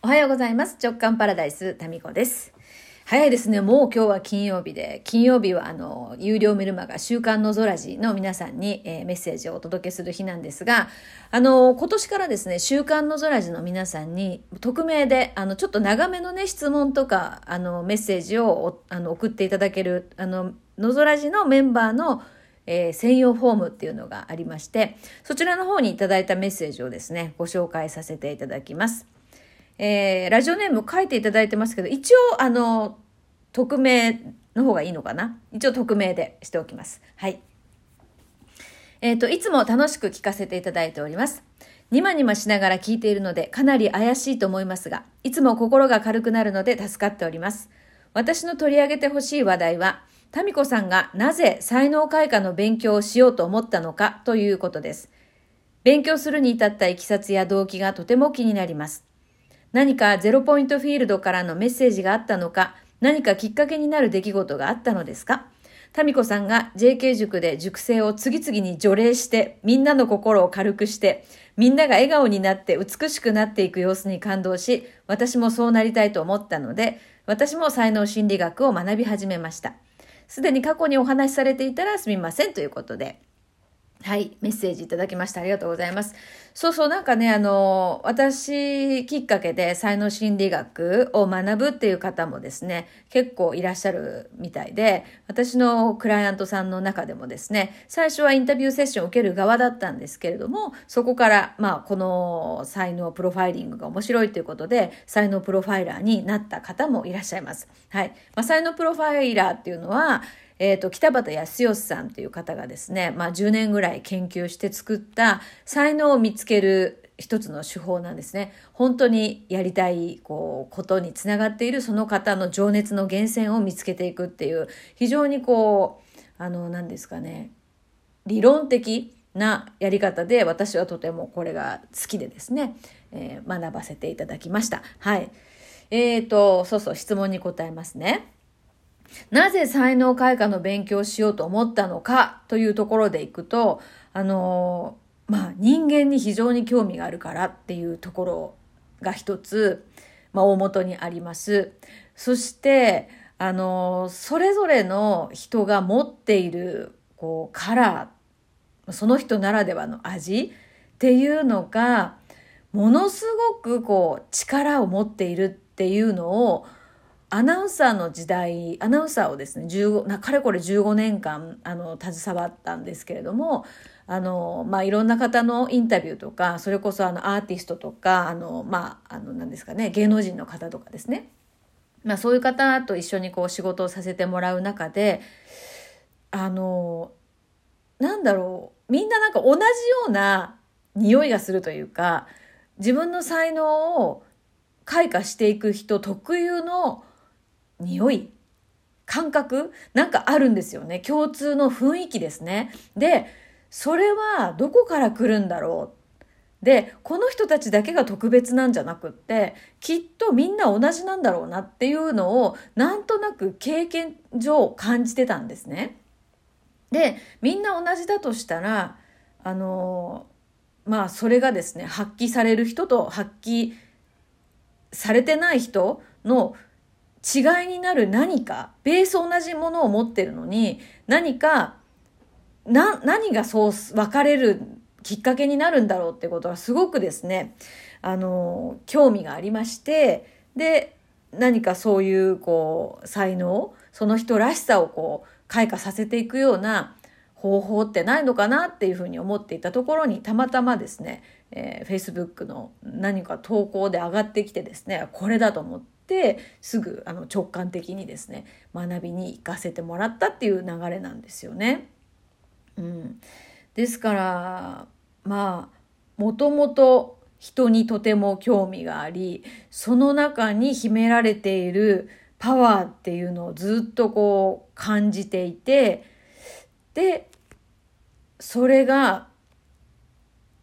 おはようございます。直感パラダイス、タミコです。早いですね。もう今日は金曜日で、金曜日はあの、有料メルマガ週刊の空ジの皆さんに、えー、メッセージをお届けする日なんですが、あの、今年からですね、週刊の空ジの皆さんに、匿名で、あの、ちょっと長めのね、質問とか、あの、メッセージをあの送っていただける、あの、の空ジのメンバーのえー、専用フォームっていうのがありまして、そちらの方にいただいたメッセージをですね、ご紹介させていただきます。えー、ラジオネーム書いていただいてますけど、一応、あの、匿名の方がいいのかな？一応匿名でしておきます。はい。えっ、ー、と、いつも楽しく聞かせていただいております。にまにましながら聞いているので、かなり怪しいと思いますが、いつも心が軽くなるので助かっております。私の取り上げてほしい話題は、タミコさんがなぜ才能開花の勉強をしようと思ったのかということです。勉強するに至ったいきさつや動機がとても気になります。何かゼロポイントフィールドからのメッセージがあったのか、何かきっかけになる出来事があったのですか？タミコさんが JK 塾で塾生を次々に除霊して、みんなの心を軽くして、みんなが笑顔になって美しくなっていく様子に感動し、私もそうなりたいと思ったので、私も才能心理学を学び始めました。すでに過去にお話しされていたらすみませんということで。はい、メッセージいただきました。ありがとうございます。そうそう、なんかね、あの、私きっかけで才能心理学を学ぶっていう方もですね、結構いらっしゃるみたいで、私のクライアントさんの中でもですね、最初はインタビューセッションを受ける側だったんですけれども、そこから、まあ、この才能プロファイリングが面白いということで、才能プロファイラーになった方もいらっしゃいます。はい。まあ、才能プロファイラーっていうのは、えっ、ー、と、北畑康義さんという方がですね、まあ10年ぐらい研究して作った才能を見つける一つの手法なんですね。本当にやりたい、こう、ことにつながっているその方の情熱の源泉を見つけていくっていう、非常にこう、あの、何ですかね、理論的なやり方で私はとてもこれが好きでですね、えー、学ばせていただきました。はい。えっ、ー、と、そうそう、質問に答えますね。なぜ才能開花の勉強をしようと思ったのかというところでいくと、あのまあ人間に非常に興味があるからっていうところが一つ、まあ大元にあります。そして、あのそれぞれの人が持っている、こう、カラー、その人ならではの味っていうのが、ものすごくこう、力を持っているっていうのを、アナウンサーの時代、アナウンサーをですね、15、なかれこれ15年間、あの、携わったんですけれども、あの、まあ、いろんな方のインタビューとか、それこそあの、アーティストとか、あの、まあ、あの、なんですかね、芸能人の方とかですね。まあ、そういう方と一緒にこう、仕事をさせてもらう中で、あの、なんだろう、みんななんか同じような匂いがするというか、自分の才能を開花していく人特有の匂い感覚なんかあるんですよね。共通の雰囲気ですね。で、それはどこから来るんだろうで、この人たちだけが特別なんじゃなくって、きっとみんな同じなんだろうなっていうのを、なんとなく経験上感じてたんですね。で、みんな同じだとしたら、あの、まあ、それがですね、発揮される人と発揮されてない人の違いになる何か、ベース同じものを持ってるのに、何か、な、何がそう分かれるきっかけになるんだろうってことはすごくですね、あの、興味がありまして、で、何かそういう、こう、才能、その人らしさをこう、開花させていくような方法ってないのかなっていうふうに思っていたところに、たまたまですね、えー、Facebook の何か投稿で上がってきてですね、これだと思って、ってすぐあの直感的にですね学びに行かせてもらったっていう流れなんですよね。うん、ですからまあもともと人にとても興味がありその中に秘められているパワーっていうのをずっとこう感じていてでそれが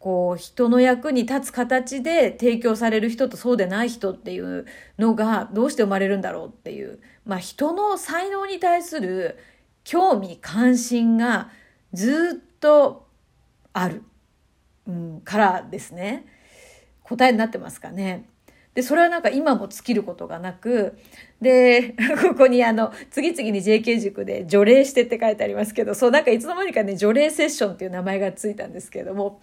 こう人の役に立つ形で提供される人とそうでない人っていうのがどうして生まれるんだろうっていう、まあ人の才能に対する興味関心がずっとある、うん、からですね。答えになってますかね。で、それはなんか今も尽きることがなく、で、ここにあの、次々に JK 塾で除霊してって書いてありますけど、そう、なんかいつの間にかね、除霊セッションっていう名前がついたんですけれども、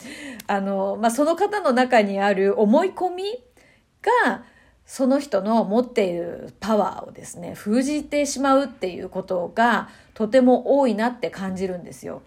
あの、まあ、その方の中にある思い込みが、その人の持っているパワーをですね、封じてしまうっていうことがとても多いなって感じるんですよ。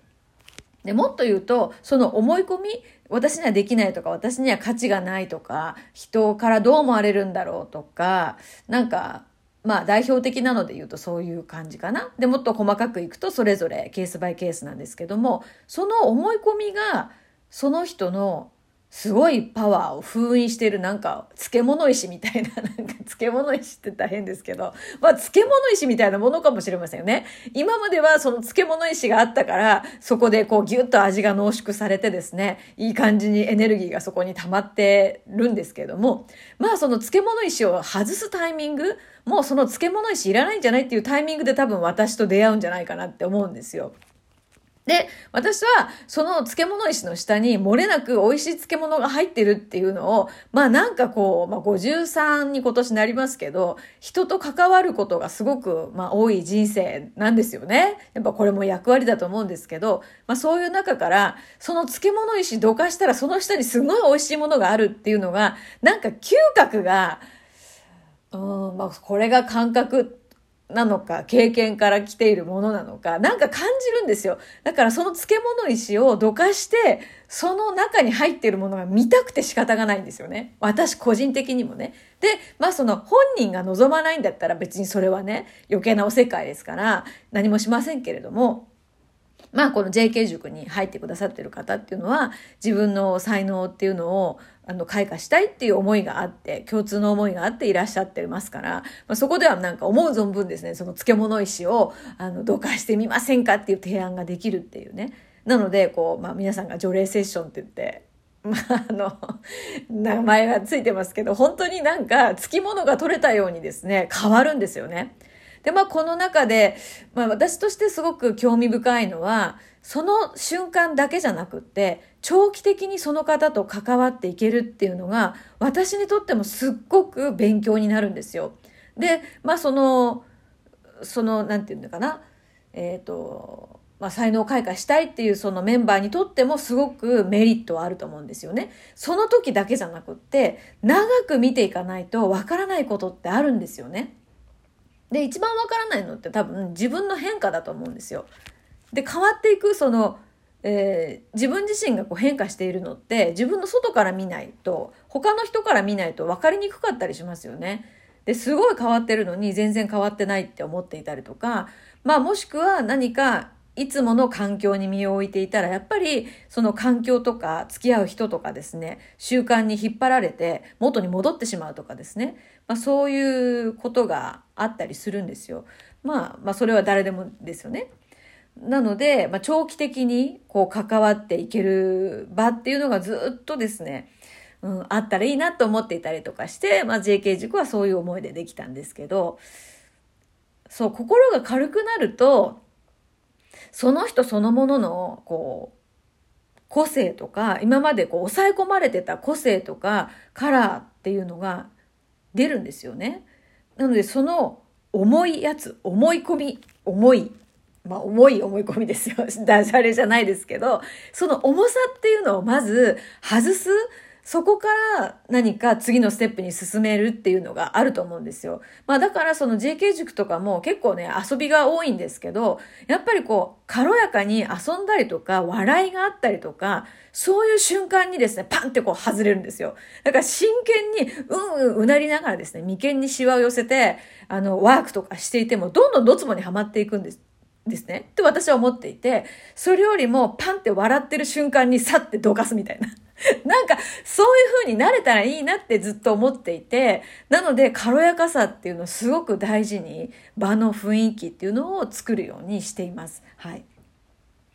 でもっと言うと、その思い込み、私にはできないとか、私には価値がないとか、人からどう思われるんだろうとか、なんか、まあ代表的なので言うとそういう感じかな。で、もっと細かくいくとそれぞれケースバイケースなんですけども、その思い込みがその人のすごいパワーを封印してるなんか漬物石みたいな、なんか漬物石って大変ですけど、まあ漬物石みたいなものかもしれませんよね。今まではその漬物石があったから、そこでこうギュッと味が濃縮されてですね、いい感じにエネルギーがそこに溜まってるんですけども、まあその漬物石を外すタイミング、もうその漬物石いらないんじゃないっていうタイミングで多分私と出会うんじゃないかなって思うんですよ。で、私はその漬物石の下に漏れなく美味しい漬物が入ってるっていうのを、まあなんかこう、まあ53に今年なりますけど、人と関わることがすごく、まあ多い人生なんですよね。やっぱこれも役割だと思うんですけど、まあそういう中から、その漬物石どかしたらその下にすごい美味しいものがあるっていうのが、なんか嗅覚が、うん、まあこれが感覚ってなのか、経験から来ているものなのか、なんか感じるんですよ。だからその漬物石をどかして、その中に入っているものが見たくて仕方がないんですよね。私個人的にもね。で、まあその本人が望まないんだったら別にそれはね、余計なお世界ですから何もしませんけれども、まあこの JK 塾に入ってくださってる方っていうのは自分の才能っていうのをあの開花したいっていう思いがあって共通の思いがあっていらっしゃってますから、まあ、そこではなんか思う存分ですねその漬物石をあのどかしてみませんかっていう提案ができるっていうねなのでこう、まあ、皆さんが除霊セッションって言ってまあ、あの、名前がついてますけど、本当になんか、つきものが取れたようにですね、変わるんですよね。で、まあ、この中で、まあ、私としてすごく興味深いのは、その瞬間だけじゃなくって、長期的にその方と関わっていけるっていうのが、私にとってもすっごく勉強になるんですよ。で、まあ、その、その、なんていうのかな、えっ、ー、と、まあ、才能開花したいっていうそのメンバーにとってもすごくメリットはあると思うんですよね。その時だけじゃなくって、長く見ていかないとわからないことってあるんですよね。で、一番わからないのって多分自分の変化だと思うんですよ。で、変わっていくその、えー、自分自身がこう変化しているのって自分の外から見ないと他の人から見ないと分かりにくかったりしますよね。ですごい変わってるのに全然変わってないって思っていたりとかまあもしくは何かいつもの環境に身を置いていたらやっぱりその環境とか付き合う人とかですね習慣に引っ張られて元に戻ってしまうとかですね、まあ、そういうことがあったりするんですよ。まあ、まあそれは誰でもですよね。なので、まあ、長期的にこう関わっていける場っていうのがずっとですね、うん、あったらいいなと思っていたりとかして、まあ、JK 塾はそういう思いでできたんですけど、そう、心が軽くなると、その人そのものの、こう、個性とか、今までこう抑え込まれてた個性とかカラーっていうのが出るんですよね。なのでその重いやつ、思い込み、重い、まあ重い思い込みですよ。ダジャレじゃないですけど、その重さっていうのをまず外すそこから何か次のステップに進めるっていうのがあると思うんですよ。まあだからその JK 塾とかも結構ね遊びが多いんですけど、やっぱりこう軽やかに遊んだりとか笑いがあったりとか、そういう瞬間にですね、パンってこう外れるんですよ。だから真剣にうんうんうなりながらですね、眉間にシワを寄せて、あのワークとかしていてもどんどんドツボにはまっていくんです。ですね。って私は思っていて、それよりもパンって笑ってる瞬間にさってどかすみたいな。なんか、そういう風になれたらいいなってずっと思っていて、なので、軽やかさっていうのをすごく大事に、場の雰囲気っていうのを作るようにしています。はい。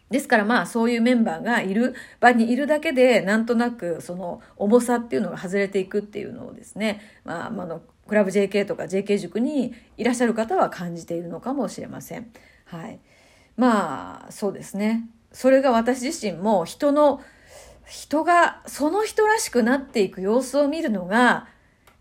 ですからまあそういうメンバーがいる場にいるだけでなんとなくその重さっていうのが外れていくっていうのをですね、まあ、あのクラブ JK とか JK 塾にいらっしゃる方は感じているのかもしれません。はい。まあそうですね。それが私自身も人の人がその人らしくなっていく様子を見るのが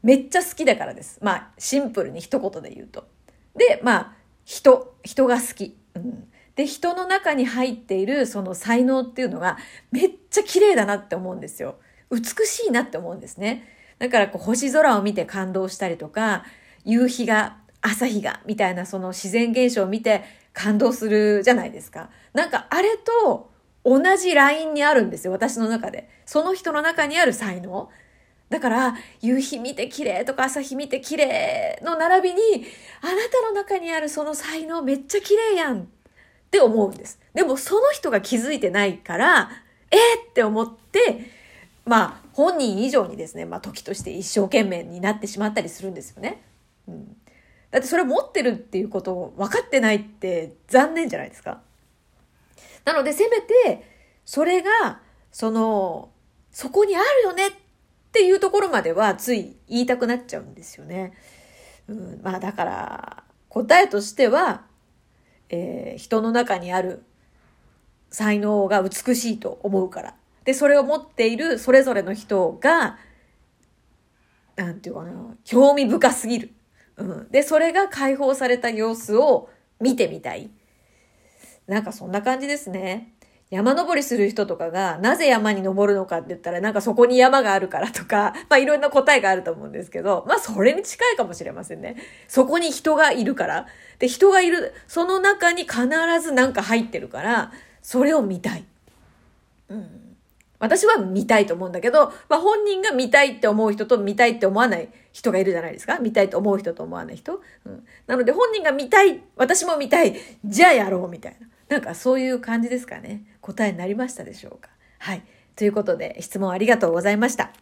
めっちゃ好きだからです。まあ、シンプルに一言で言うと。で、まあ、人、人が好き。うん、で、人の中に入っているその才能っていうのがめっちゃ綺麗だなって思うんですよ。美しいなって思うんですね。だからこう星空を見て感動したりとか、夕日が、朝日が、みたいなその自然現象を見て感動するじゃないですか。なんかあれと同じラインにあるんですよ、私の中で。その人の中にある才能。だから、夕日見て綺麗とか朝日見て綺麗の並びに、あなたの中にあるその才能めっちゃ綺麗やんって思うんです。でもその人が気づいてないから、えー、って思って、まあ本人以上にですね、まあ時として一生懸命になってしまったりするんですよね。うん、だってそれ持ってるっていうことを分かってないって残念じゃないですか。なのでせめてそれがそのそこにあるよねっていうところまではつい言いたくなっちゃうんですよね。うん、まあだから答えとしては、えー、人の中にある才能が美しいと思うから。で、それを持っているそれぞれの人が、なんていうかな、興味深すぎる。うん。で、それが解放された様子を見てみたい。なんかそんな感じですね。山登りする人とかが、なぜ山に登るのかって言ったら、なんかそこに山があるからとか、まあいろんな答えがあると思うんですけど、まあそれに近いかもしれませんね。そこに人がいるから。で、人がいる、その中に必ずなんか入ってるから、それを見たい。うん。私は見たいと思うんだけど、まあ本人が見たいって思う人と見たいって思わない人がいるじゃないですか。見たいと思う人と思わない人。うん。なので本人が見たい、私も見たい、じゃあやろうみたいな。なんかそういう感じですかね。答えになりましたでしょうか。はい。ということで質問ありがとうございました。